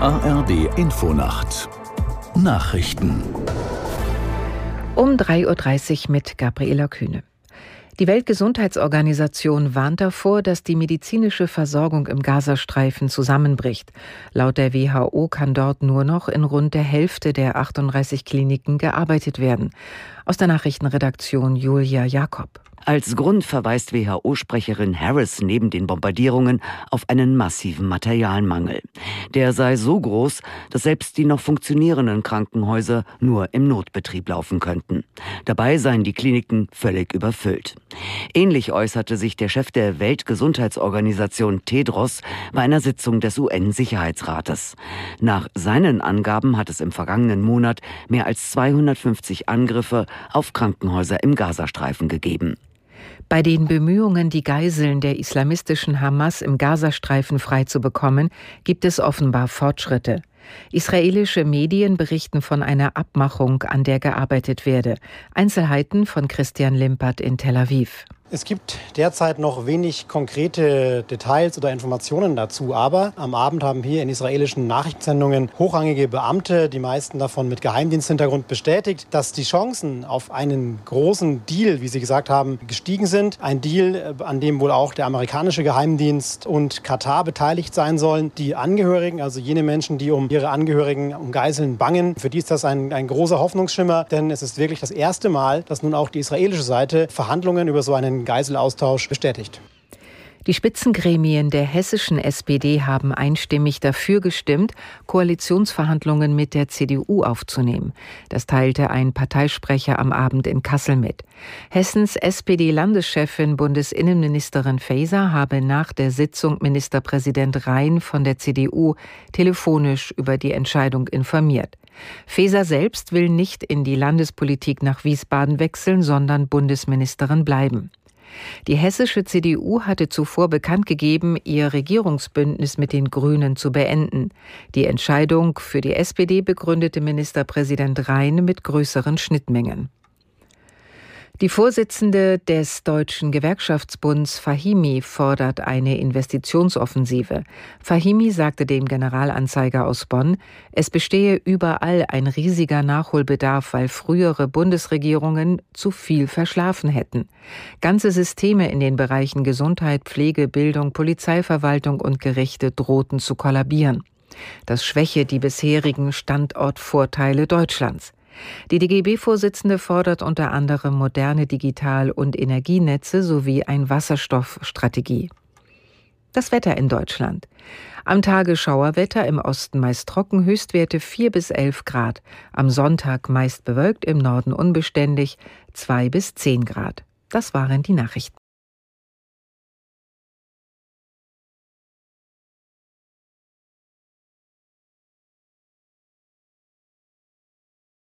ARD Infonacht Nachrichten um 3.30 Uhr mit Gabriela Kühne. Die Weltgesundheitsorganisation warnt davor, dass die medizinische Versorgung im Gazastreifen zusammenbricht. Laut der WHO kann dort nur noch in rund der Hälfte der 38 Kliniken gearbeitet werden. Aus der Nachrichtenredaktion Julia Jakob. Als Grund verweist WHO-Sprecherin Harris neben den Bombardierungen auf einen massiven Materialmangel. Der sei so groß, dass selbst die noch funktionierenden Krankenhäuser nur im Notbetrieb laufen könnten. Dabei seien die Kliniken völlig überfüllt. Ähnlich äußerte sich der Chef der Weltgesundheitsorganisation Tedros bei einer Sitzung des UN-Sicherheitsrates. Nach seinen Angaben hat es im vergangenen Monat mehr als 250 Angriffe auf Krankenhäuser im Gazastreifen gegeben. Bei den Bemühungen, die Geiseln der islamistischen Hamas im Gazastreifen freizubekommen, gibt es offenbar Fortschritte. Israelische Medien berichten von einer Abmachung, an der gearbeitet werde. Einzelheiten von Christian Limpert in Tel Aviv. Es gibt derzeit noch wenig konkrete Details oder Informationen dazu, aber am Abend haben hier in israelischen Nachrichtensendungen hochrangige Beamte, die meisten davon mit Geheimdiensthintergrund, bestätigt, dass die Chancen auf einen großen Deal, wie sie gesagt haben, gestiegen sind. Ein Deal, an dem wohl auch der amerikanische Geheimdienst und Katar beteiligt sein sollen. Die Angehörigen, also jene Menschen, die um ihre Angehörigen, um Geiseln bangen, für die ist das ein, ein großer Hoffnungsschimmer, denn es ist wirklich das erste Mal, dass nun auch die israelische Seite Verhandlungen über so einen Geiselaustausch bestätigt. Die Spitzengremien der hessischen SPD haben einstimmig dafür gestimmt, Koalitionsverhandlungen mit der CDU aufzunehmen. Das teilte ein Parteisprecher am Abend in Kassel mit. Hessens SPD-Landeschefin Bundesinnenministerin Faeser habe nach der Sitzung Ministerpräsident Rhein von der CDU telefonisch über die Entscheidung informiert. Faeser selbst will nicht in die Landespolitik nach Wiesbaden wechseln, sondern Bundesministerin bleiben. Die hessische CDU hatte zuvor bekannt gegeben, ihr Regierungsbündnis mit den Grünen zu beenden. Die Entscheidung für die SPD begründete Ministerpräsident Rhein mit größeren Schnittmengen. Die Vorsitzende des Deutschen Gewerkschaftsbunds Fahimi fordert eine Investitionsoffensive. Fahimi sagte dem Generalanzeiger aus Bonn, es bestehe überall ein riesiger Nachholbedarf, weil frühere Bundesregierungen zu viel verschlafen hätten. Ganze Systeme in den Bereichen Gesundheit, Pflege, Bildung, Polizeiverwaltung und Gerichte drohten zu kollabieren. Das schwäche die bisherigen Standortvorteile Deutschlands. Die DGB-Vorsitzende fordert unter anderem moderne Digital- und Energienetze sowie ein Wasserstoffstrategie. Das Wetter in Deutschland. Am Tage Schauerwetter, im Osten meist trocken, Höchstwerte 4 bis 11 Grad. Am Sonntag meist bewölkt, im Norden unbeständig 2 bis 10 Grad. Das waren die Nachrichten.